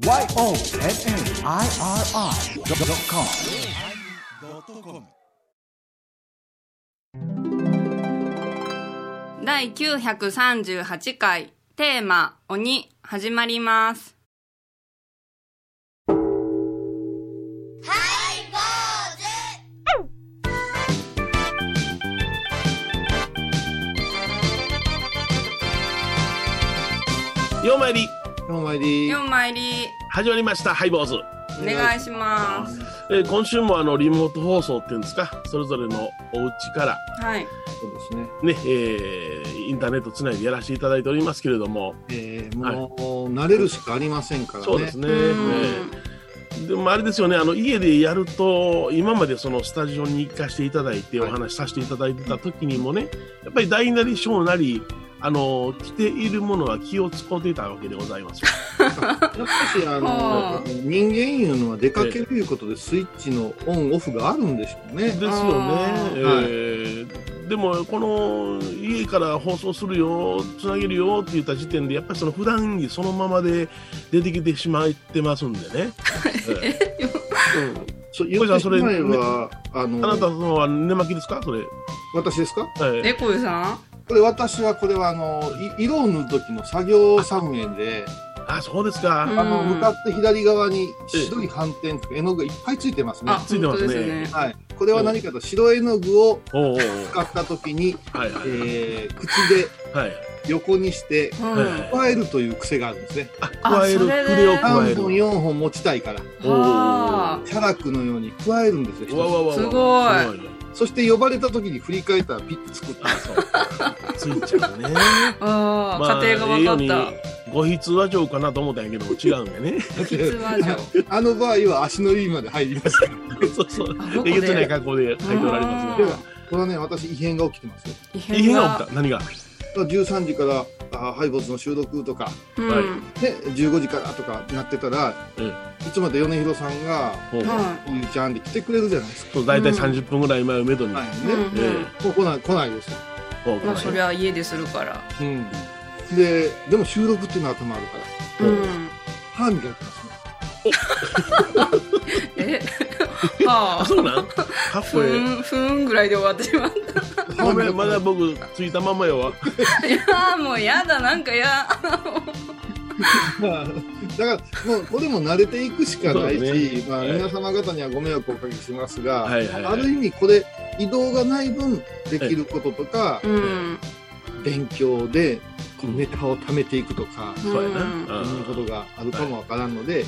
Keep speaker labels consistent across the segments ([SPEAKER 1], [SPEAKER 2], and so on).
[SPEAKER 1] YONNIRI.com
[SPEAKER 2] 第938回テーマ「鬼」始まります。
[SPEAKER 3] ようまいり
[SPEAKER 4] お参り。
[SPEAKER 2] 4枚入り。
[SPEAKER 3] 始まりましたハイボーズ、
[SPEAKER 2] お願いします。
[SPEAKER 3] えー今週もあのリモート放送っていうんですか？それぞれのお家から。
[SPEAKER 2] はい。
[SPEAKER 4] そうですね。
[SPEAKER 3] ね、えーインターネットつないでやらせていただいておりますけれども、
[SPEAKER 4] えー、もう、慣れるしかありませんからね。
[SPEAKER 3] そうですね、
[SPEAKER 2] うん。
[SPEAKER 3] えー。でもあれですよねあの家でやると今までそのスタジオに行かせていただいてお
[SPEAKER 4] はい。
[SPEAKER 3] 話しさせていただいてた時にもね、やっぱり大なり小なりあの着ているものは気を使っていたわけでございますよ。
[SPEAKER 4] やっぱし、あ
[SPEAKER 2] は
[SPEAKER 4] の
[SPEAKER 2] あ、
[SPEAKER 4] 人間いうのは出かけるいうことでスイッチのオンオフがあるんでしょうね。
[SPEAKER 3] ですよね。でもこの家から放送するよつなげるよって言った時点でやっぱりその普段にそのままで出てきてしまってますんでね、えー
[SPEAKER 4] そう言ってしまえば、あ
[SPEAKER 3] うん、あな
[SPEAKER 4] の、
[SPEAKER 3] たのは寝巻きですか？それ、
[SPEAKER 4] 私ですか？
[SPEAKER 3] はい
[SPEAKER 2] えこゆさん？
[SPEAKER 4] これ私は、これはあの、い色を塗る時の作業作業で、
[SPEAKER 3] あそうですか、
[SPEAKER 2] うん。
[SPEAKER 4] あの、向かって左側に
[SPEAKER 3] ええ
[SPEAKER 4] 白い斑点とか絵の具がいっぱいついてますね。
[SPEAKER 2] あ。
[SPEAKER 3] ついてますね。
[SPEAKER 2] 本当ですね
[SPEAKER 4] はい。これは何かと白絵の具を使った時に、
[SPEAKER 3] はいはい
[SPEAKER 4] えー、口で
[SPEAKER 3] はい。
[SPEAKER 4] 横にして、加えるという癖があるんですね。
[SPEAKER 3] あ加える筆を加
[SPEAKER 4] 3
[SPEAKER 3] える。
[SPEAKER 4] 本、4本持ちたいから、
[SPEAKER 2] は
[SPEAKER 4] 写楽のように加えるんですよ。
[SPEAKER 2] すごい。
[SPEAKER 3] す
[SPEAKER 4] そして呼ばれた時に振り返ったらピッと作った。
[SPEAKER 3] ついちゃうね。
[SPEAKER 2] あ あ
[SPEAKER 3] まあ
[SPEAKER 2] 家庭が分かっ
[SPEAKER 3] ええようにご筆話帳かなと思ったんやけど違うんやね。
[SPEAKER 4] あの場合は足の指まで入りますから。
[SPEAKER 3] そうそう。えげつない格好で書いておられますね
[SPEAKER 4] で。はこれはね、私異変が起きてますよ。
[SPEAKER 2] 異
[SPEAKER 3] 異変が起きた。何が
[SPEAKER 4] ？13時から、あハイボーズの収録とか、
[SPEAKER 2] うん。
[SPEAKER 3] はい
[SPEAKER 4] ね、15時からとかなってたら、
[SPEAKER 3] うん。
[SPEAKER 4] いつまで米広さんが、
[SPEAKER 3] ほう。
[SPEAKER 2] は
[SPEAKER 4] ゆうちゃんで来てくれるじゃないですか。
[SPEAKER 3] そう大体
[SPEAKER 2] うん。
[SPEAKER 3] 30分ぐらい前をめどに、
[SPEAKER 4] はい、ね。
[SPEAKER 2] い、うん。
[SPEAKER 3] え
[SPEAKER 4] もう来ない、来ないですよ。
[SPEAKER 2] まあそりゃ家でするから。
[SPEAKER 4] うん。で、でも収録っていうのは頭あるから、
[SPEAKER 2] うん。
[SPEAKER 4] 歯磨いてますね。
[SPEAKER 2] え？は
[SPEAKER 3] あ
[SPEAKER 2] あ。
[SPEAKER 3] そうなん？ハ
[SPEAKER 2] ふ
[SPEAKER 3] フ
[SPEAKER 2] んふんぐらいで終わってしまった。
[SPEAKER 3] ごめんまだ僕ついたままやわ。
[SPEAKER 2] いやーもうやだなんかや。
[SPEAKER 4] まあ、だから、もう、これも慣れていくしかないし、まあ、
[SPEAKER 3] ねはい。
[SPEAKER 4] 皆様方にはご迷惑をおかけしますが、
[SPEAKER 3] はいはいはい。
[SPEAKER 4] ある意味、これ、移動がない分、できることとか
[SPEAKER 2] う、ん
[SPEAKER 4] 勉強で、ネタを貯めていくとか、
[SPEAKER 3] そうやな、
[SPEAKER 2] うん。
[SPEAKER 4] そんなことがあるかもわからんので、
[SPEAKER 3] え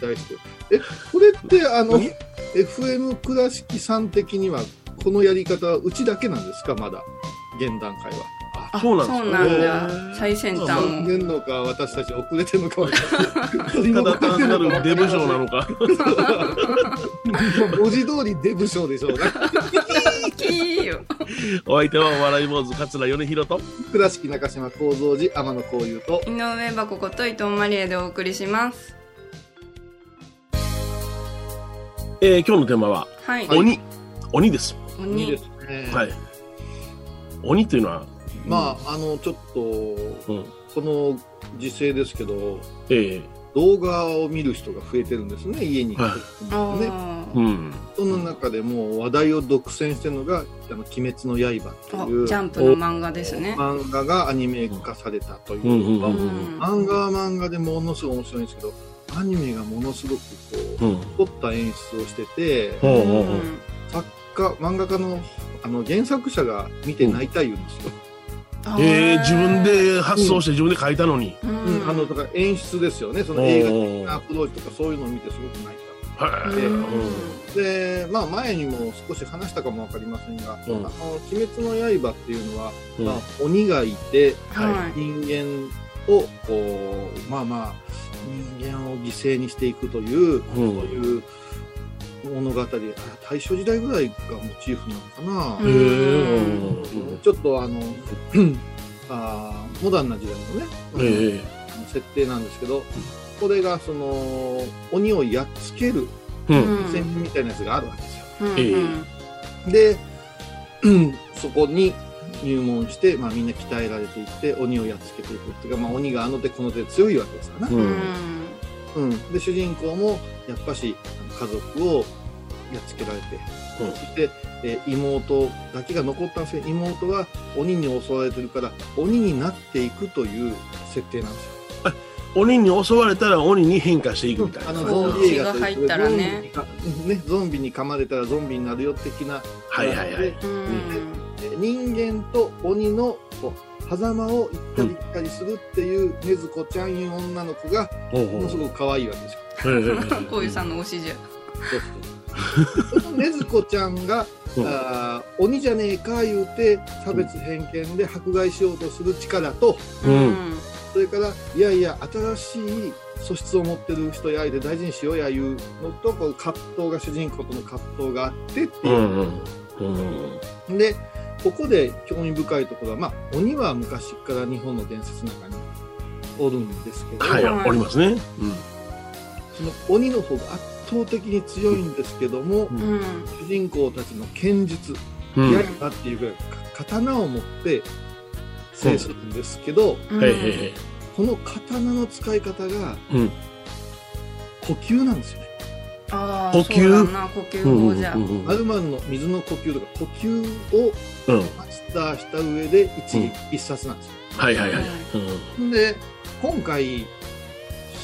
[SPEAKER 4] 期待して。え、これって、あの
[SPEAKER 3] 何、
[SPEAKER 4] FM 倉敷さん的には、このやり方はうちだけなんですか、まだ、現段階は。
[SPEAKER 2] あ
[SPEAKER 3] そうなんですか？
[SPEAKER 2] そうなんだ。
[SPEAKER 3] へー。
[SPEAKER 2] 最先端を。
[SPEAKER 4] でんのか、私たち遅れてんのかわからない。
[SPEAKER 3] ただ単なるデブ賞なのか。
[SPEAKER 4] 文字通りデブ賞でしょうね。
[SPEAKER 2] キーよ。
[SPEAKER 3] お相手はお笑い坊主桂米広と。
[SPEAKER 4] 倉敷中島幸三寺天野幸雄と、
[SPEAKER 2] 井上箱こと伊藤マリエでお送りします。
[SPEAKER 3] えー今日のテーマは
[SPEAKER 2] はい、
[SPEAKER 3] 鬼、鬼です。
[SPEAKER 2] 鬼。
[SPEAKER 4] ですね。
[SPEAKER 3] はい。鬼というのは、
[SPEAKER 4] まあ、あの、ちょっと、
[SPEAKER 3] うん、
[SPEAKER 4] この時勢ですけど、
[SPEAKER 3] え
[SPEAKER 4] 動画を見る人が増えてるんですね、家に。ね。
[SPEAKER 3] うん。
[SPEAKER 4] その中でも話題を独占してるのが、あの、鬼滅の刃
[SPEAKER 2] ー
[SPEAKER 4] という
[SPEAKER 2] あジャンプの漫画ですね。
[SPEAKER 4] 漫画がアニメ化されたという。
[SPEAKER 3] うんうん
[SPEAKER 2] う
[SPEAKER 3] うん。
[SPEAKER 2] ん
[SPEAKER 4] 漫画は漫画でものすごい面白いんですけど、アニメがものすごくこう、
[SPEAKER 3] うん。
[SPEAKER 4] 凝った演出をしてて、作家、漫画家のあの原作者が見て泣いた言うんですよ。
[SPEAKER 3] えー、自分で発想して自分で書いたのに、
[SPEAKER 2] う
[SPEAKER 4] うん。
[SPEAKER 2] ん
[SPEAKER 4] あのだから演出ですよね、その映画的なアプローチとかそういうのを見てすごく泣い
[SPEAKER 3] はい
[SPEAKER 4] で
[SPEAKER 2] うん
[SPEAKER 4] た。で、まあ前にも少し話したかもわかりませんが、
[SPEAKER 3] うん。
[SPEAKER 4] あの鬼滅の刃っていうのは、
[SPEAKER 3] うん。
[SPEAKER 4] まあ鬼がいて、
[SPEAKER 2] はい。
[SPEAKER 4] 人間をこう、まあまあ、人間を犠牲にしていくという、
[SPEAKER 3] うん。
[SPEAKER 4] そういう物語、あ大正時代ぐらいがモチーフなのかな。ちょっとあの、あーモダンな時代のね、
[SPEAKER 3] え
[SPEAKER 4] あの設定なんですけど、これがその、鬼をやっつける戦みたいなやつがあるわけですよ。
[SPEAKER 2] うん。
[SPEAKER 3] ええ
[SPEAKER 4] で、うん。そこに入門して、まあみんな鍛えられていって、鬼をやっつけていくっていうか、まあ鬼があの手この手で強いわけですからね。
[SPEAKER 3] う
[SPEAKER 2] うんん。
[SPEAKER 4] うん、で主人公もやっぱし家族をやっつけられて、
[SPEAKER 3] うん
[SPEAKER 4] そして、えー妹だけが残ったんですけど妹は鬼に襲われてるから鬼になっていくという設定なんですよ。
[SPEAKER 3] 鬼に襲われたら鬼に変化していくみたいな。
[SPEAKER 4] あの
[SPEAKER 2] そう
[SPEAKER 4] ゾンビ映画と
[SPEAKER 2] 入ったらね
[SPEAKER 4] ゾンビにかねゾンビに噛まれたらゾンビになるよ的な、
[SPEAKER 3] はいはいはい。
[SPEAKER 2] うん
[SPEAKER 4] えー人間と鬼のこう狭間を行ったり来たりするっていう禰豆子ちゃんいう女の子がものすごく可愛いわけですよ。
[SPEAKER 2] こういうさんの推しじゃ
[SPEAKER 4] そうその禰豆子ちゃんが、
[SPEAKER 3] うん。
[SPEAKER 4] あー鬼じゃねえか言うて差別偏見で迫害しようとする力と
[SPEAKER 3] うん。
[SPEAKER 4] それからいやいや新しい素質を持ってる人やいで大事にしようやいうのとこう葛藤が主人公との葛藤があってっていう。う、
[SPEAKER 3] んうん。うん
[SPEAKER 4] でここで興味深いところは、まあ、鬼は昔から日本の伝説の中におるんですけど、
[SPEAKER 3] はい、
[SPEAKER 2] はい
[SPEAKER 3] おりますね。
[SPEAKER 4] その鬼の方が圧倒的に強いんですけども、
[SPEAKER 3] うん
[SPEAKER 2] うん
[SPEAKER 4] 主人公たちの剣術
[SPEAKER 3] うん。うん。
[SPEAKER 4] 刃っていうぐらいか刀を持って制するんですけど、
[SPEAKER 2] うん。
[SPEAKER 4] この刀の使い方が
[SPEAKER 3] うん。
[SPEAKER 4] 呼吸なんですよね。
[SPEAKER 2] あ
[SPEAKER 3] 呼吸？
[SPEAKER 2] あそうだな呼吸じゃ
[SPEAKER 3] うんうん
[SPEAKER 4] アルマンの水の呼吸とか呼吸を
[SPEAKER 3] うん。
[SPEAKER 4] マスターした上で一撃必殺なんですよ。
[SPEAKER 3] はいはいはい。うん。
[SPEAKER 4] で今回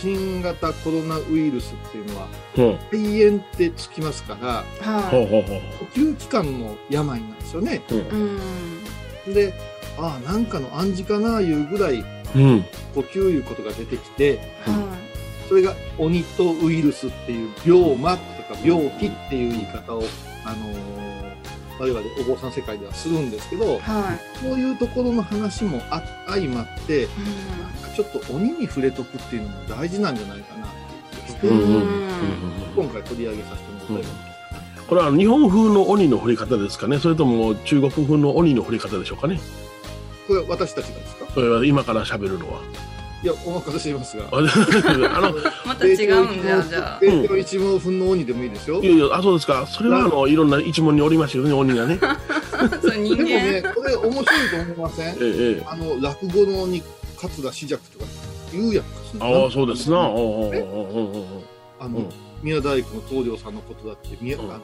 [SPEAKER 4] 新型コロナウイルスっていうのは
[SPEAKER 3] うん。
[SPEAKER 4] 肺炎ってつきますから
[SPEAKER 2] は
[SPEAKER 3] ほうほうほう。
[SPEAKER 4] 呼吸器官の病なんですよね。
[SPEAKER 3] うん
[SPEAKER 4] でああなんかの暗示かないうぐらい
[SPEAKER 3] うん。
[SPEAKER 4] 呼吸いうことが出てきて
[SPEAKER 2] は
[SPEAKER 4] それが鬼とウイルスっていう病魔とか病気っていう言い方を、あのー我々お坊さん世界ではするんですけど
[SPEAKER 2] いはい。
[SPEAKER 4] こういうところの話もあ相まって
[SPEAKER 2] う
[SPEAKER 4] ちょっと鬼に触れとくっていうのも大事なんじゃないかなっていう。気がして、
[SPEAKER 3] うん。うんうん
[SPEAKER 4] 今回取り上げさせてもらいました。
[SPEAKER 3] これは日本風の鬼の掘り方ですかね？それとも中国風の鬼の掘り方でしょうかね？
[SPEAKER 4] これは私たちがですか？
[SPEAKER 3] それは今から喋るのは。
[SPEAKER 4] いや、お任せしますが。
[SPEAKER 3] あの、
[SPEAKER 2] また違うんじゃじゃあ
[SPEAKER 4] 定量一毛分の鬼でもいいですよ。
[SPEAKER 3] いやいや、あ、そうですか。それはあの、いろんな一問におりましたよね、鬼がね。
[SPEAKER 2] そう人
[SPEAKER 4] でもね、
[SPEAKER 2] 間
[SPEAKER 4] これ面白いと思いません？
[SPEAKER 3] ええ、ええ。
[SPEAKER 4] あの、落語の鬼、桂枝雀とか言うやんか。
[SPEAKER 3] ああ、そうですな。
[SPEAKER 4] あの
[SPEAKER 3] うん、
[SPEAKER 4] 宮大工の東陵さんのことだって、宮
[SPEAKER 3] うん
[SPEAKER 4] あの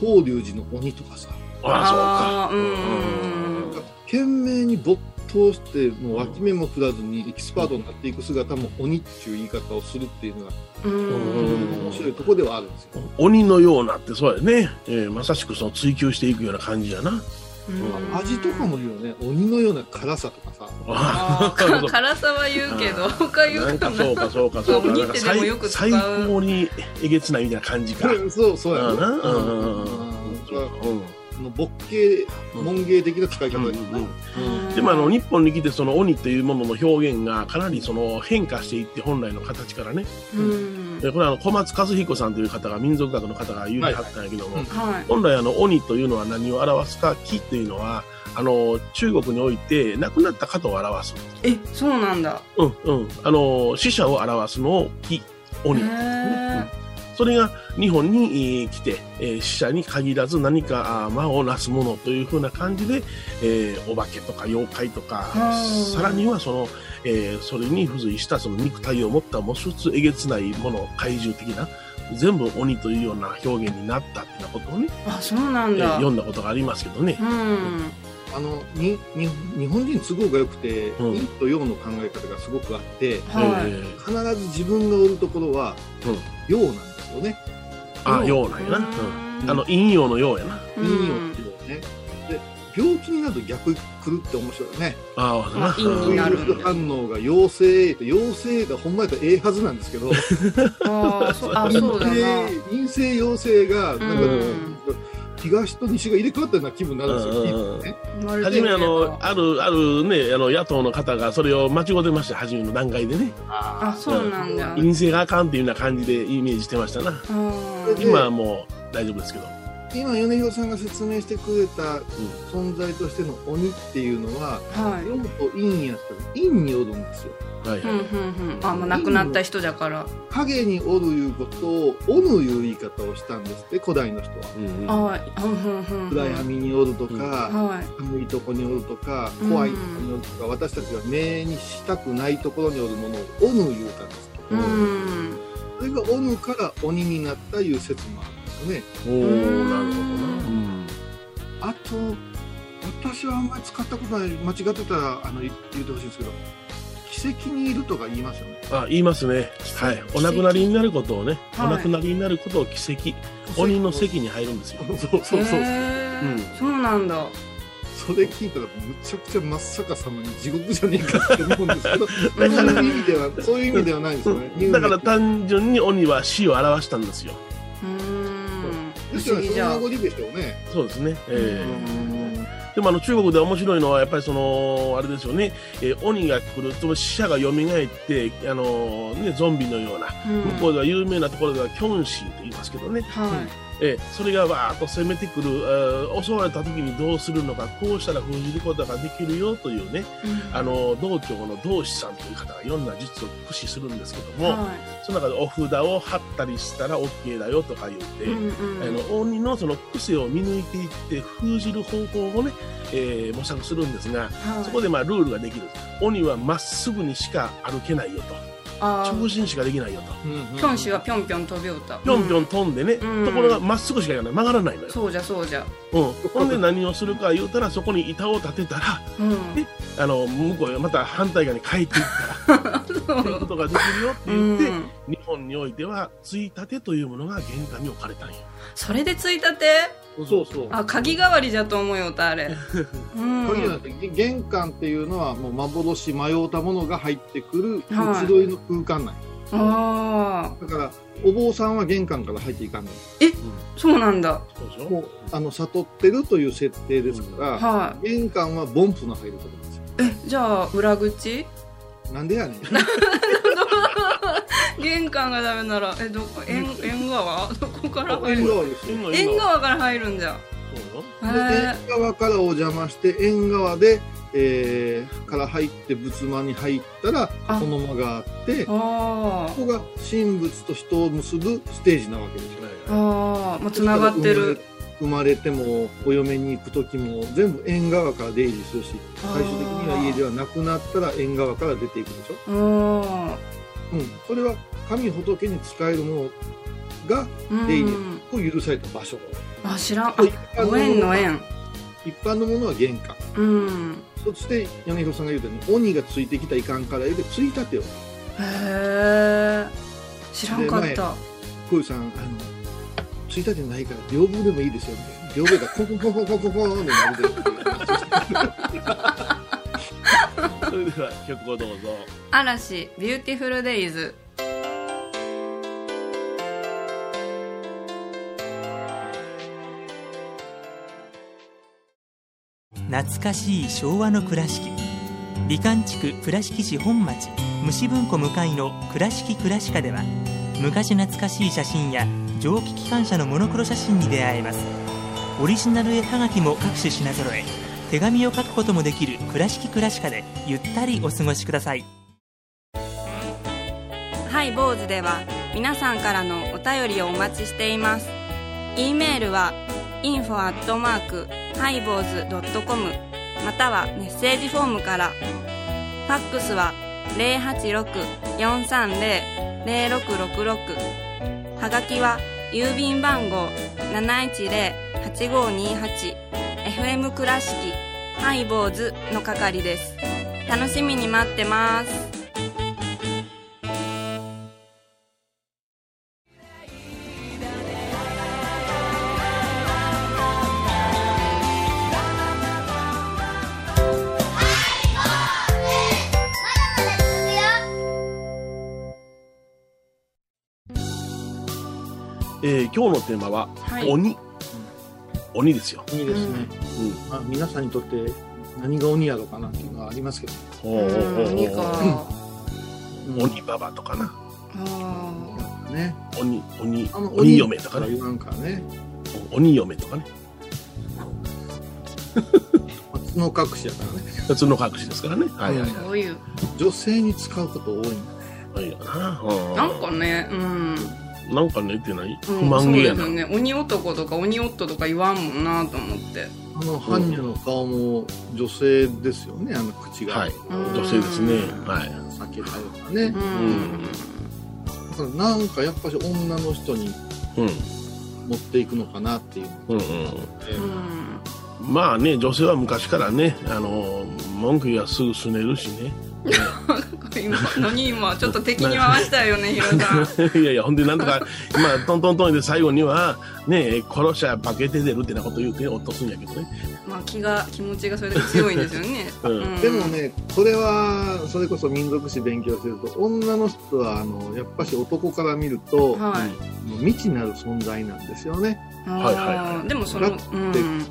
[SPEAKER 4] 法隆寺の鬼とかさ、
[SPEAKER 3] あ
[SPEAKER 2] あーうん
[SPEAKER 4] なんか懸命に没頭して、もう脇目も振らずにエキスパートになっていく姿も鬼っていう言い方をするっていうのが、
[SPEAKER 2] う
[SPEAKER 3] うん。
[SPEAKER 4] 面白いところではあるんですよ。
[SPEAKER 3] 鬼のようなって、そうやね。ええ、まさしくその追求していくような感じやな。
[SPEAKER 2] うん。
[SPEAKER 4] 味とかも言うよね、鬼のような辛さとかさ、
[SPEAKER 2] 辛さは言うけど他言うかな。
[SPEAKER 3] そうかそうかそうか。
[SPEAKER 2] 鬼ってでもよく使う。
[SPEAKER 3] 最最高にえげつないみたいな感じか。
[SPEAKER 4] そうそうや
[SPEAKER 3] うん。な。うん
[SPEAKER 4] の勃芸文芸的な使い方だけど
[SPEAKER 3] うんうん
[SPEAKER 4] ね
[SPEAKER 2] うん。
[SPEAKER 3] でもあの日本に来てその鬼というものの表現がかなりその変化していって本来の形からね。
[SPEAKER 2] うん。
[SPEAKER 3] でこれはあの小松和彦さんという方が民族学の方が言うてはったんやけども、
[SPEAKER 4] はい
[SPEAKER 2] はい。
[SPEAKER 3] 本来あの鬼というのは何を表すか木というのはあの中国において亡くなった方を表す、
[SPEAKER 2] えそうなんだ。
[SPEAKER 3] うんうん、あの死者を表すのを木鬼それが日本にえー来て、えー死者に限らず何か魔をなすものというふうな感じで、えーお化けとか妖怪とか
[SPEAKER 2] うん。
[SPEAKER 3] さらにはその、えーそれに付随したその肉体を持ったもう一つえげつないもの怪獣的な全部鬼というような表現になったっていうようなことをね、
[SPEAKER 2] あそうなんだ。
[SPEAKER 3] えー読んだことがありますけどね。
[SPEAKER 2] うん。
[SPEAKER 4] あのにに日本人都合が良くて
[SPEAKER 3] うん。
[SPEAKER 4] 陰と陽の考え方がすごくあって
[SPEAKER 2] はい。
[SPEAKER 3] えー。
[SPEAKER 4] 必ず自分がおるところは
[SPEAKER 3] うん。
[SPEAKER 4] 陽なんですよね。
[SPEAKER 3] あ、ようなんやな。うん、あの陰陽のようやな。
[SPEAKER 2] うん
[SPEAKER 4] 陰陽っていうのね。で病気になると逆来るって面白いよね。
[SPEAKER 3] ああ、そうだな。
[SPEAKER 2] あ陰になる
[SPEAKER 4] 反応が陽性と陽性がほんまやったらええはずなんですけど。
[SPEAKER 2] ああそうだな。
[SPEAKER 4] 陰性陽性がなんかもう、
[SPEAKER 2] うん
[SPEAKER 4] 東と西が入れ替わったような気分になるんですよ、
[SPEAKER 3] うん
[SPEAKER 4] ね。
[SPEAKER 2] は
[SPEAKER 3] 初めあの、ある、あるね、あの、野党の方がそれを間違ってました、初めの段階でね。
[SPEAKER 2] あそうなんだ。
[SPEAKER 3] 陰性があかんっていうような感じでイメージしてましたな。
[SPEAKER 2] うん。
[SPEAKER 3] 今はもう大丈夫ですけど。
[SPEAKER 4] 今米広さんが説明してくれた存在としての鬼っていうのは
[SPEAKER 2] はい。
[SPEAKER 4] 陽と陰やったら陰におるんですよ。
[SPEAKER 3] はいはい。
[SPEAKER 2] うんうんうん。あもう亡くなった人だから。
[SPEAKER 4] 影におるいうことをおぬいう言い方をしたんですって古代の人は。
[SPEAKER 3] うんうん。
[SPEAKER 4] 暗闇におるとか、
[SPEAKER 2] はい。
[SPEAKER 4] 寒いとこにおるとか
[SPEAKER 2] うん。
[SPEAKER 4] 怖いとこにおるとか、私たちが目にしたくないところにおるものをおぬ言うたんです。
[SPEAKER 2] うん。
[SPEAKER 4] れが鬼から鬼になったいう説もある。んですよね。
[SPEAKER 3] おお
[SPEAKER 2] うん
[SPEAKER 3] なるほどな。うん。
[SPEAKER 4] あと、私はあんまり使ったことない、間違ってたらあの言言ってほしいんですけど、奇跡にいるとか言いますよね。
[SPEAKER 3] あ、言いますね。はい。お亡くなりになることをね、
[SPEAKER 2] はい
[SPEAKER 3] お亡くなりになることを奇跡。鬼の席に入るんですよ。
[SPEAKER 4] そうそうそう。
[SPEAKER 2] へー
[SPEAKER 3] うん
[SPEAKER 2] そうなんだ
[SPEAKER 4] それ聞いたらむちゃくちゃ真っ逆さまに地獄じゃねえかって思うんですけど、そういう意味では、そういう意味ではないですよね。
[SPEAKER 3] だから単純に鬼は死を表したんですよ。
[SPEAKER 2] 不思議じゃん。
[SPEAKER 4] の名残でしょうね。
[SPEAKER 3] そうですね。え
[SPEAKER 2] うん。
[SPEAKER 3] えでもあの中国で面白いのはやっぱりそのあれですよね、えー鬼が来ると死者が蘇ってあのねゾンビのような
[SPEAKER 2] うん。
[SPEAKER 3] 向こうでは有名なところではキョンシーと言いますけどね、
[SPEAKER 2] はい
[SPEAKER 3] えーそれがわーっと攻めてくる、えー襲われた時にどうするのかこうしたら封じることができるよというねあの道教の道士さんという方がいろんな術を駆使するんですけども、
[SPEAKER 2] は
[SPEAKER 3] その中でお札を貼ったりしたら OK だよとか言って、
[SPEAKER 2] いうんうん。
[SPEAKER 3] あの鬼のその癖を見抜いていって封じる方法をね、えー模索するんですが、
[SPEAKER 2] はい。
[SPEAKER 3] そこでまあルールができる。鬼はまっすぐにしか歩けないよと。
[SPEAKER 2] あ
[SPEAKER 3] 直進しかできないよと。
[SPEAKER 2] ーピョン氏はピョンピョン飛びよった。
[SPEAKER 3] ぴょんぴょん飛んでね、
[SPEAKER 2] うん。
[SPEAKER 3] ところがまっすぐしかいかない。曲がらないのよ、
[SPEAKER 2] そうじゃそうじゃ。
[SPEAKER 3] うん、ほんで何をするか言うたらそこに板を立てたら
[SPEAKER 2] うん。
[SPEAKER 3] えあの向こうへまた反対側に帰っていったら っていうことができるよって言って、
[SPEAKER 2] うん。
[SPEAKER 3] 日本においてはついたてというものが玄関に置かれたんよ
[SPEAKER 2] それでついたて？
[SPEAKER 4] そうそう。
[SPEAKER 2] あ鍵代わりじゃと思うよあれ。うん。
[SPEAKER 4] これじゃなくて玄関っていうのはもう幻迷うたものが入ってくる
[SPEAKER 2] はい。
[SPEAKER 4] 移ろいの空間なんよ
[SPEAKER 2] あ
[SPEAKER 4] だからお坊さんは玄関から入っていかんのよ。
[SPEAKER 2] あそうなんだ。
[SPEAKER 3] そうでしょ？
[SPEAKER 4] もうあの悟ってるという設定ですから、
[SPEAKER 2] は
[SPEAKER 4] 玄関は凡夫の入るところですよ。
[SPEAKER 2] いえじゃあ裏口？
[SPEAKER 4] なんでやねん
[SPEAKER 2] 玄関がダメならえどこ縁縁側？どこから？入る
[SPEAKER 4] 縁側です。よ
[SPEAKER 3] 縁
[SPEAKER 2] 縁側から入るんじゃ。
[SPEAKER 3] そうよ。
[SPEAKER 4] 縁側からお邪魔して縁側で、えーから入って仏間に入ったら
[SPEAKER 2] あ。
[SPEAKER 4] この間があってこ
[SPEAKER 2] あ
[SPEAKER 4] こが神仏と人を結ぶステージなわけですよ。
[SPEAKER 2] あああもうつながってる。
[SPEAKER 4] 生まれてもお嫁に行く時も全部縁側から出入りするし最終的には家ではなくなったら縁側から出ていくでしょ、
[SPEAKER 2] あ
[SPEAKER 4] うん、それは神仏に仕えるものが
[SPEAKER 2] あうん。
[SPEAKER 4] 出入りを許された場所。
[SPEAKER 2] あ知らん。ご縁の縁。
[SPEAKER 4] 一般のものは玄関。
[SPEAKER 2] うん。
[SPEAKER 4] そして米広さんが言うたように鬼がついてきたらいかんから言うてついたてを。
[SPEAKER 2] へえ知らんかっ
[SPEAKER 4] で
[SPEAKER 2] た
[SPEAKER 4] 小遊さんあのついたてないから屏風でもいいですよって屏風がコンコンコンコンコンコンコンってなるで
[SPEAKER 3] それでは曲をどうぞ。
[SPEAKER 2] 嵐ビューティフルデイズ
[SPEAKER 1] 懐かしい昭和の倉敷。美観地区倉敷市本町。虫文庫向かいの「倉敷倉歯科」では昔懐かしい写真や蒸気機関車のモノクロ写真に出会えます。オリジナル絵はがきも各種品揃え手紙を書くこともできる「倉敷倉歯科」でゆったりお過ごしください
[SPEAKER 2] ハイボーズでは皆さんからのお便りをお待ちしています。e メールは info アットマークハイボーズドットコムまたはメッセージフォームから。ファックスは086-430-0666はがきは郵便番号710-8528 FM 倉敷ハイボーズの係です。楽しみに待ってます。
[SPEAKER 3] えー今日のテーマは、
[SPEAKER 2] はい
[SPEAKER 3] 鬼鬼ですよ、
[SPEAKER 4] 鬼ですね、
[SPEAKER 3] うん。
[SPEAKER 4] まあ、皆さんにとって何が鬼やろうかなっていうのはありますけど、
[SPEAKER 3] ほうほうほうほう。
[SPEAKER 2] うん。鬼か。
[SPEAKER 4] うん
[SPEAKER 3] 鬼ババとかな。
[SPEAKER 2] あ
[SPEAKER 4] ね
[SPEAKER 3] 鬼鬼
[SPEAKER 4] あの
[SPEAKER 3] 鬼嫁とかね。
[SPEAKER 4] 言わんからね。
[SPEAKER 3] 鬼嫁とかね。
[SPEAKER 4] まあ角隠しやからね。
[SPEAKER 3] 普通の隠しですからね。はいはい
[SPEAKER 2] あ、そういう。
[SPEAKER 4] 女性に使うこと多いんだね。
[SPEAKER 3] はいはいな。うん。
[SPEAKER 2] なんかね、うん。
[SPEAKER 3] なんかねってない？
[SPEAKER 2] うん
[SPEAKER 3] 不満げやな、
[SPEAKER 2] そうですよね。鬼男とか鬼夫とか言わんもんなと思って。
[SPEAKER 4] あの般若の顔も女性ですよねあの口が、
[SPEAKER 3] はい
[SPEAKER 2] うん
[SPEAKER 3] 女性ですねはい
[SPEAKER 4] 避けたようなね
[SPEAKER 2] う、ん。
[SPEAKER 4] だからなんかやっぱり女の人に
[SPEAKER 3] うん。
[SPEAKER 4] 持っていくのかなっていう
[SPEAKER 3] うんうん。
[SPEAKER 2] うん
[SPEAKER 3] まあね、女性は昔からね、あの、文句言えばすぐすねるしね。
[SPEAKER 2] 今何今ちょっと敵に回したよねヒロさん。
[SPEAKER 3] いやいや、ほんでなんとか、まあ、トントントンで最後には、ね、殺しゃ化けて出るってなこと言うて落とすんやけどね。
[SPEAKER 2] まあ気が気持ちがそれだけ強いんですよね、
[SPEAKER 3] うん。
[SPEAKER 4] でもねこれはそれこそ民族史勉強すると女の人はあのやっぱし男から見ると、
[SPEAKER 2] はい。
[SPEAKER 4] もう未知なる存在なんですよね。
[SPEAKER 3] はいはいはい。
[SPEAKER 2] でもその
[SPEAKER 4] だ
[SPEAKER 2] うん。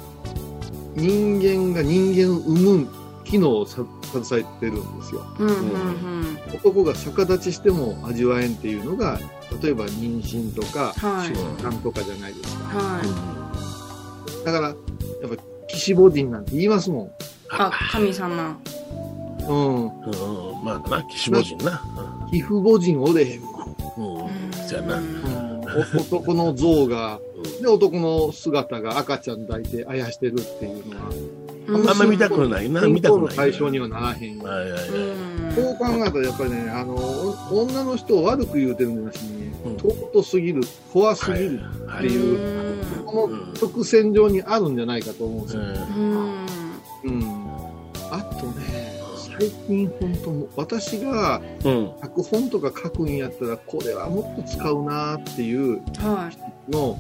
[SPEAKER 4] 人間が人間を生む機能をさ携えてるんですよ。
[SPEAKER 2] うんうん
[SPEAKER 4] 男が逆立ちしても味わえんっていうのが例えば妊娠とか
[SPEAKER 2] はい。
[SPEAKER 4] 出産とかじゃないですか、
[SPEAKER 2] はい。
[SPEAKER 4] だからやっぱ岸母人なんて言いますも
[SPEAKER 2] あ神様。
[SPEAKER 4] んうん。
[SPEAKER 3] うん、まあな、岸母人な。
[SPEAKER 4] 皮膚母人おれへんもん。
[SPEAKER 3] うん。うん。そやな。
[SPEAKER 4] お 男の像が、で、男の姿が赤ちゃん抱いてあやしてるっていうのは、
[SPEAKER 2] うん
[SPEAKER 3] あんま見たくないな、見たくないな。
[SPEAKER 4] 対象にはならへんよ。
[SPEAKER 3] はいはいはい。
[SPEAKER 2] うん
[SPEAKER 4] こう考えたらやっぱりね、あの、お女の人を悪く言うてるんじゃなし尊すぎる、怖すぎる、
[SPEAKER 3] はい。
[SPEAKER 4] っていうこの直線上にあるんじゃないかと思うんですよ。
[SPEAKER 3] うん。
[SPEAKER 4] あとね、最近本当も、私が
[SPEAKER 3] うん。
[SPEAKER 4] 脚本とか書くんやったら、これはもっと使うなっていう
[SPEAKER 2] はい
[SPEAKER 4] の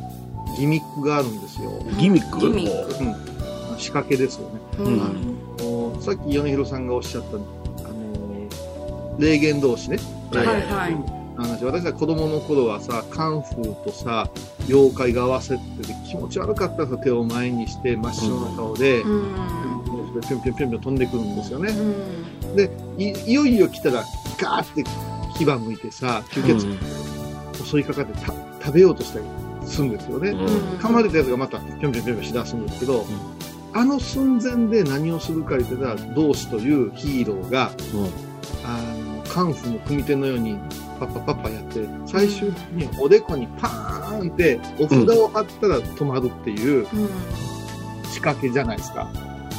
[SPEAKER 4] ギミックがあるんですよ。
[SPEAKER 3] ギミック？
[SPEAKER 2] ギミック
[SPEAKER 4] うん。仕掛けですよね。
[SPEAKER 2] うん。
[SPEAKER 4] さっき米広さんがおっしゃった、あの霊言同士ね、
[SPEAKER 2] はいはい。
[SPEAKER 4] 話私は子供の頃はさカンフーとさ妖怪が合わせてて気持ち悪かったさ手を前にして真っ白な顔で、
[SPEAKER 2] うん。
[SPEAKER 4] ぴょんぴょんぴょんぴょん飛んでくるんですよね。
[SPEAKER 2] う。ん。
[SPEAKER 4] いいよいよ来たらガーって牙向いてさ吸血鬼襲いかかってた食べようとしたりするんですよね。
[SPEAKER 3] うん。
[SPEAKER 4] 噛まれたやつがまたぴょんぴょんぴょんぴょんしだすんですけど、あの寸前で何をするか言ってたら、同志というヒーローが、あの、カンフーの組手のようにパッパパッパやって、最終的におでこにパーンってお札を貼ったら止まるっていう
[SPEAKER 2] うん
[SPEAKER 4] 仕掛けじゃないですか。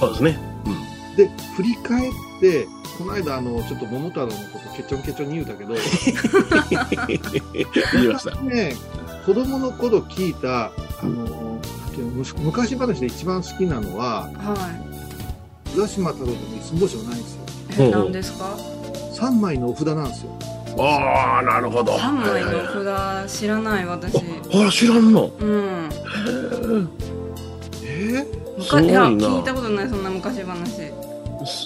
[SPEAKER 3] そうですね。
[SPEAKER 4] で、振り返って、この間あの、ちょっと桃太郎のことケチョンケチョンに言うたけど、
[SPEAKER 3] 言いました。
[SPEAKER 4] ね、子供の頃聞いた、あの、む昔話で一番好きなのは、
[SPEAKER 2] はい
[SPEAKER 4] 浦島太郎でも五つ星はないんですよ。
[SPEAKER 2] え何ですか
[SPEAKER 4] ？3枚のお札なんですよ。
[SPEAKER 3] ああ、なるほど。
[SPEAKER 2] 三枚の札知らない私
[SPEAKER 3] あ、知らんの？
[SPEAKER 2] うん
[SPEAKER 4] え
[SPEAKER 3] すごい
[SPEAKER 2] や聞いたことないそんな昔話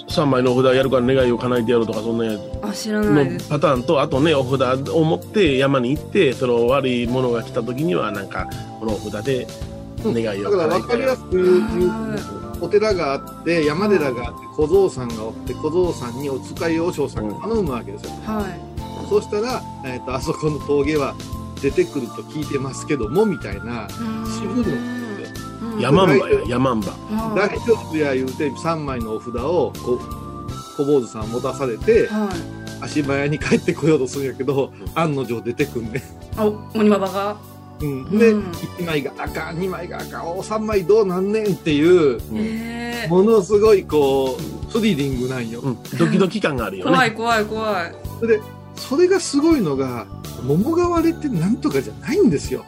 [SPEAKER 3] 3枚のお札やるから願いを叶えてやるとか、そんなやつ。
[SPEAKER 2] あ知らないです
[SPEAKER 3] のパターンと、あとね、お札を持って山に行って、その悪いものが来た時には、なんか、このお札で願いを。
[SPEAKER 4] だから分かりやすく言う
[SPEAKER 2] は
[SPEAKER 4] と、お寺があって、山寺があって、小僧さんがおって、小僧さんにお使い和尚さんが頼むわけですよ。
[SPEAKER 2] はい。
[SPEAKER 4] そうしたら、えっ、と、あそこの峠は出てくると聞いてますけども、みたいな、渋るんですよ。
[SPEAKER 2] うん。
[SPEAKER 3] 山んばや、山んば。
[SPEAKER 4] 大
[SPEAKER 2] は
[SPEAKER 4] 丈夫や言うて、3枚のお札を、こ小坊主さん持たされて
[SPEAKER 2] い、はい。
[SPEAKER 4] 足早に帰ってこようとするんやけど、案の定出てくんね。
[SPEAKER 2] あ鬼ババが？
[SPEAKER 4] うん、で、
[SPEAKER 2] うん
[SPEAKER 4] 1枚が赤、2枚が赤、お3枚どうなんねんっていう、
[SPEAKER 2] ええ
[SPEAKER 4] ものすごいこう、スリリングなんよ。
[SPEAKER 3] うん、ドキドキ感があるよね。
[SPEAKER 2] 怖い怖い怖い
[SPEAKER 4] で、それがすごいのが、桃が割れってなんとかじゃないんですよ。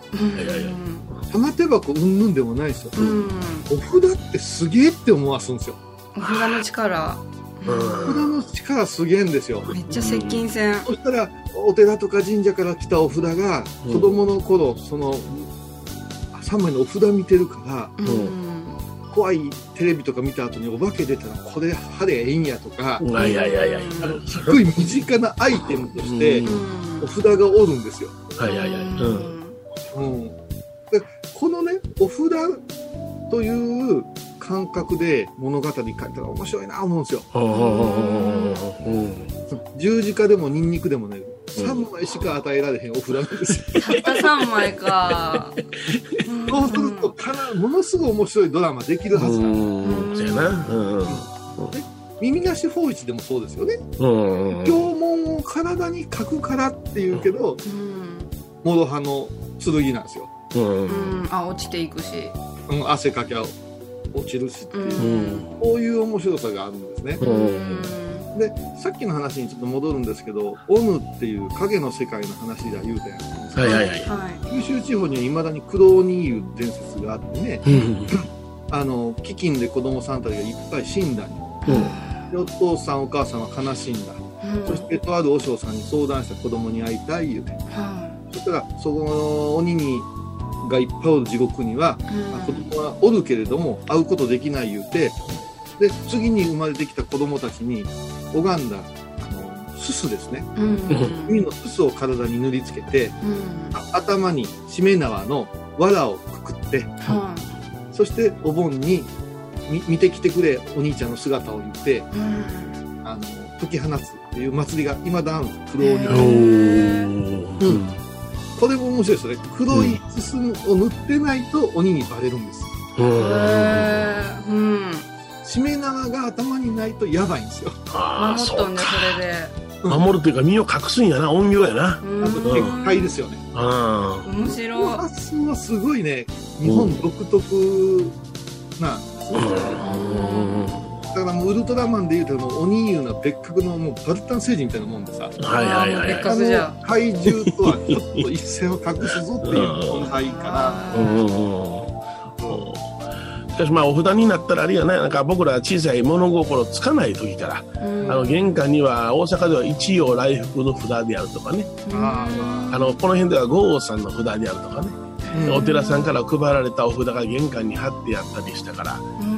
[SPEAKER 4] 玉手箱うんぬんでもないですよ。
[SPEAKER 2] うん
[SPEAKER 4] お札ってすげえって思わすんですよ。
[SPEAKER 2] お札の力
[SPEAKER 3] うん
[SPEAKER 4] お札の力すげえんですよ。
[SPEAKER 2] めっちゃ接近戦
[SPEAKER 4] そしたら、お寺とか神社から来たお札が、
[SPEAKER 3] うん
[SPEAKER 4] 子供の頃、その、3枚のお札見てるから、
[SPEAKER 2] うん
[SPEAKER 4] 怖いテレビとか見た後にお化け出たら、これ貼れええんやとか、
[SPEAKER 3] いやいやいやいや。
[SPEAKER 4] あの、すごい身近なアイテムとしてお札がおるんですよ。
[SPEAKER 3] はいはいはい。うん。
[SPEAKER 4] うん。でこのね、お札という感覚で物語書いたら面白いな思うんですよ。十字架でもニンニクでもね、3枚しか与えられへんお札なんですよ。
[SPEAKER 2] たった3枚か
[SPEAKER 4] そうすると、かな、ものすごい面白いドラマできるはずな
[SPEAKER 3] ん。そうやな。うん。
[SPEAKER 4] 耳なし法一でもそうですよね。
[SPEAKER 3] うん。
[SPEAKER 4] 経文を体に書くからっていうけど、
[SPEAKER 2] うん
[SPEAKER 4] 諸刃の剣なんですよ。
[SPEAKER 3] うん。
[SPEAKER 2] うんあ落ちていくし
[SPEAKER 4] うん、汗かきゃ落ちるしっていう、
[SPEAKER 2] うん。
[SPEAKER 3] うん。
[SPEAKER 4] こういう面白さがあるんですね。
[SPEAKER 3] う
[SPEAKER 2] うん。
[SPEAKER 3] ん。
[SPEAKER 4] でさっきの話にちょっと戻るんですけどオヌっていう影の世界の話では言うたやん。
[SPEAKER 3] はいはいはい。
[SPEAKER 2] はい
[SPEAKER 4] 九州地方にはいまだにクロ鬼いう伝説があってね。
[SPEAKER 3] うん。
[SPEAKER 4] あの飢饉で子供さんたちがいっぱい死んだ。ん。よでお父さんお母さんは悲しんだ。
[SPEAKER 2] うん。
[SPEAKER 4] そしてとある和尚さんに相談した子供に会いたい言うて。
[SPEAKER 2] は
[SPEAKER 4] そしたらそこの鬼にがいっぱいおる地獄には、
[SPEAKER 2] いうん。
[SPEAKER 4] まあ子供はおるけれども会うことできない言うてで次に生まれてきた子供たちに拝んだあのすすですね。
[SPEAKER 2] うん。
[SPEAKER 4] 海のすすを体に塗りつけて
[SPEAKER 2] うん。
[SPEAKER 4] あ頭にしめ縄の藁をくくって
[SPEAKER 2] は
[SPEAKER 4] そしてお盆にみ見てきてくれお兄ちゃんの姿を言って
[SPEAKER 2] いうん。
[SPEAKER 4] あの解き放つっていう祭りが今だあるんです黒鬼
[SPEAKER 2] へ
[SPEAKER 3] お
[SPEAKER 2] ー。
[SPEAKER 3] ー
[SPEAKER 4] うんこれも面白いですよね。黒いすすを塗ってないと鬼にバレるんです
[SPEAKER 3] うん。
[SPEAKER 2] へー。うん。
[SPEAKER 4] しめ縄が頭にないとやばいんですよ。
[SPEAKER 3] ああ、そうか。
[SPEAKER 2] それで。
[SPEAKER 3] 守るというか身を隠すんやな、陰陽やな。
[SPEAKER 2] うん。
[SPEAKER 4] あと結界ですよね。
[SPEAKER 3] あ
[SPEAKER 2] 面白い。
[SPEAKER 4] 発想はすごいね。日本独特な。
[SPEAKER 3] うん
[SPEAKER 4] だからもうウルトラマンで言うともう鬼いうのは別格のもうバルタン星人みたいなもんでさ。
[SPEAKER 3] はいはいはい。
[SPEAKER 2] 別。格じゃ
[SPEAKER 4] あの怪獣とはちょっと一線を画すぞっていう気配か
[SPEAKER 3] うんうんうん。しかしまあお札になったらあれやねなんか。僕ら小さい物心つかない時から、
[SPEAKER 2] うん。
[SPEAKER 3] あの玄関には大阪では一葉来福の札であるとかね。
[SPEAKER 4] あ
[SPEAKER 3] のこの辺では豪王さんの札であるとかね、
[SPEAKER 4] うん。
[SPEAKER 3] お寺さんから配られたお札が玄関に貼ってあったりしたから、
[SPEAKER 2] うん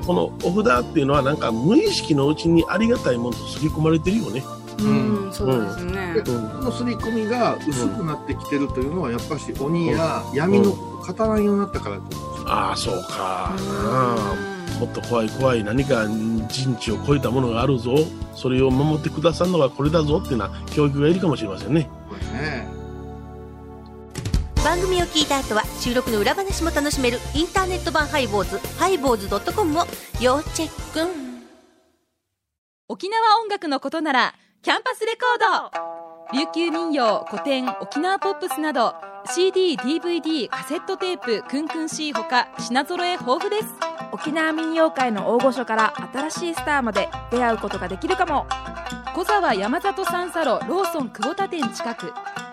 [SPEAKER 3] このお札っていうのはなんか無意識のうちにありがたいものと刷り込まれてるよね。
[SPEAKER 2] うんそうですね。
[SPEAKER 4] でこの刷り込みが薄くなってきてるというのはやっぱし鬼や闇の語らんようになったからだと思うんですよ。
[SPEAKER 3] ああそうか、うん。もっと怖い怖い何か人知を超えたものがあるぞ。それを守ってくださるのはこれだぞっていうような教育がいるかもしれませんね
[SPEAKER 5] 番組を聞いた後は収録の裏話も楽しめるインターネット版ハイボーズハイボーズドットコムを要チェック。
[SPEAKER 6] 沖縄音楽のことならキャンパスレコード。琉球民謡古典沖縄ポップスなど CD、DVD、カセットテープ、クンクン C ほか品揃え豊富です。
[SPEAKER 7] 沖縄民謡界の大御所から新しいスターまで出会うことができるかも。
[SPEAKER 6] 小沢山里三佐路ローソン久保田店近く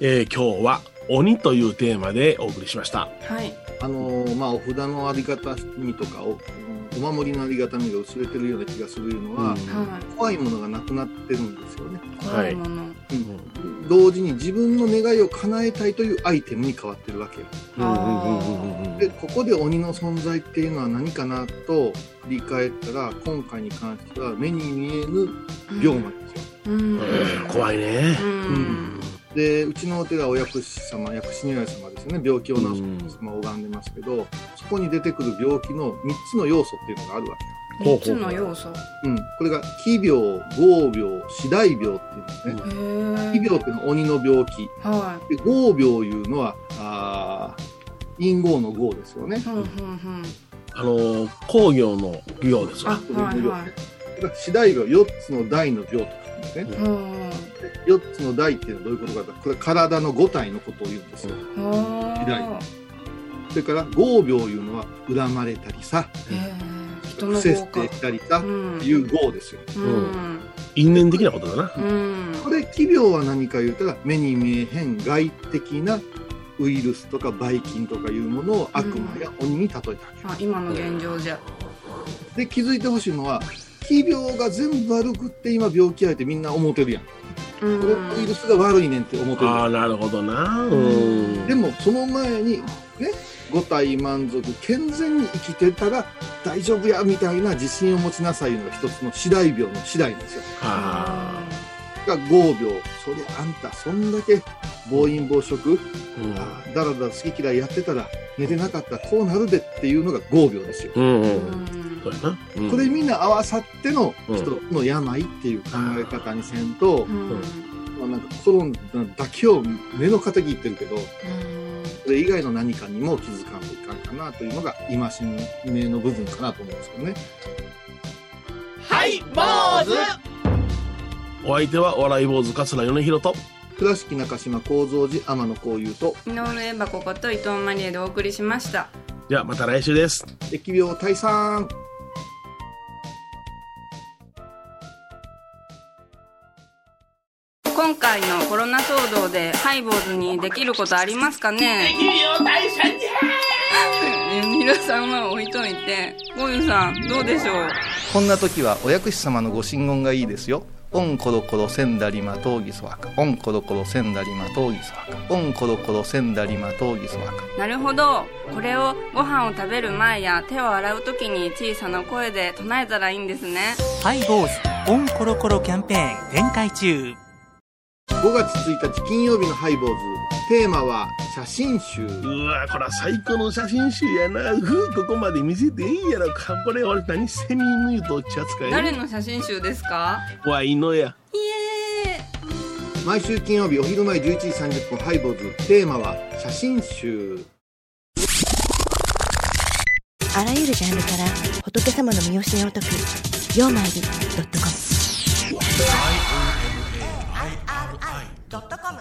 [SPEAKER 3] えー今日は鬼というテーマでお送りしました。
[SPEAKER 2] はい。
[SPEAKER 4] あのーまあお札のありがたみとかおお守りのありがたみが薄れてるような気がするのは、
[SPEAKER 2] は
[SPEAKER 4] 怖いものがなくなってるんですよね、
[SPEAKER 2] い。怖いもの。
[SPEAKER 4] 同時に自分の願いを叶えたいというアイテムに変わってるわけよ。でここで鬼の存在っていうのは何かなと振り返ったら今回に関しては目に見えぬ病魔ですよ、
[SPEAKER 2] うん。
[SPEAKER 3] えー怖いね。
[SPEAKER 2] う。
[SPEAKER 3] うん
[SPEAKER 4] でうちのお寺はお薬師様薬師如来様ですよね。病気を治す様を拝んでますけどそこに出てくる病気の3つの要素っていうのがあるわけよ。
[SPEAKER 2] 3つの要素。
[SPEAKER 4] うん、これが奇病、合病、死大病っていうんですね。
[SPEAKER 2] へ
[SPEAKER 4] 奇病っていうのは鬼の病気。
[SPEAKER 2] は
[SPEAKER 4] で、合病いうのは、あー陰謀の合ですよね。
[SPEAKER 2] い。ふんふんふん。
[SPEAKER 3] あのー工業の業ですわ。
[SPEAKER 2] あはいはい。
[SPEAKER 4] だから死大病、4つの大の病と書くんですね。
[SPEAKER 2] うん
[SPEAKER 4] 4つの大っていうのはどういうことかとこれ体の5体のことを言うんですよ。
[SPEAKER 2] は
[SPEAKER 4] それから合病いうのは恨まれたりさ、
[SPEAKER 2] 人の
[SPEAKER 4] 不摂
[SPEAKER 2] 方か
[SPEAKER 4] 生したりさ、
[SPEAKER 2] うん
[SPEAKER 4] いう合ですよ。
[SPEAKER 2] うん
[SPEAKER 3] 因縁的なことだな。
[SPEAKER 2] うん
[SPEAKER 4] これ、奇病は何か言うたら、目に見えへん外的なウイルスとかばい菌とかいうものを悪魔や鬼に例えたわけ。
[SPEAKER 2] あ今の現状じゃ
[SPEAKER 4] で気づいてほしいのは疫病が全部悪くって今病気やってみんな思ってるやん、
[SPEAKER 2] うん
[SPEAKER 4] このウイルスが悪いねんって思ってる
[SPEAKER 3] ああ、なるほどな。うん。
[SPEAKER 4] でもその前にね五体満足健全に生きてたら大丈夫やみたいな自信を持ちなさいのが一つの次第病の次第なんですよ
[SPEAKER 3] ああ
[SPEAKER 4] が5秒。それあんた、そんだけ暴飲暴食、
[SPEAKER 3] うん。
[SPEAKER 4] だらだら好き嫌いやってたら、寝てなかったらこうなるでっていうのが5秒ですよ。
[SPEAKER 3] うんうん
[SPEAKER 2] うん。
[SPEAKER 4] これみんな合わさっての
[SPEAKER 3] うん。
[SPEAKER 4] 人の病っていう考え方にせんと、
[SPEAKER 2] うん。
[SPEAKER 4] まあ、なんかコロナだけを目の敵言ってるけど、それ以外の何かにも気づかんといかんかなというのが今しめの部分かなと思うんですけどね。
[SPEAKER 8] はい坊主
[SPEAKER 3] お相手はお笑い坊主桂米宏と。
[SPEAKER 4] 倉敷中島幸三寺天野幸雄と。
[SPEAKER 2] 井上エバコこと伊藤マリエでお送りしました。
[SPEAKER 3] じゃあまた来週です。
[SPEAKER 4] 疫病退散。
[SPEAKER 2] 今回のコロナ騒動でハイボーズにできることありますかね？
[SPEAKER 8] 君を大社に
[SPEAKER 2] 皆さんは置いといて。ゴユさんどうでしょう？
[SPEAKER 9] こんな時はお薬師様のご神言がいいですよ。オンコロコロセンダリマトウギソワカ。オンコロコロセンダリマトウギソワカ。オンコロコロセンダリマトウギソワカ。
[SPEAKER 2] なるほどこれをご飯を食べる前や手を洗う時に小さな声で唱えたらいいんですね
[SPEAKER 1] ハイボーズオンコロコロキャンペーン展開中
[SPEAKER 4] 5月1日金曜日のハイボーズテーマは写真集。
[SPEAKER 3] うわこれは最高の写真集やな。ふうここまで見せていいやろ。かこれ俺何セミヌードっちゃつかい
[SPEAKER 2] 誰の写真集ですか？
[SPEAKER 3] わいのや。
[SPEAKER 4] 毎週金曜日お昼前11時30分ハイボーズ。テーマは写真集。
[SPEAKER 5] あらゆるジャンルから仏様の身教えを解く「曜マイル .com」「IOMAIRI.com」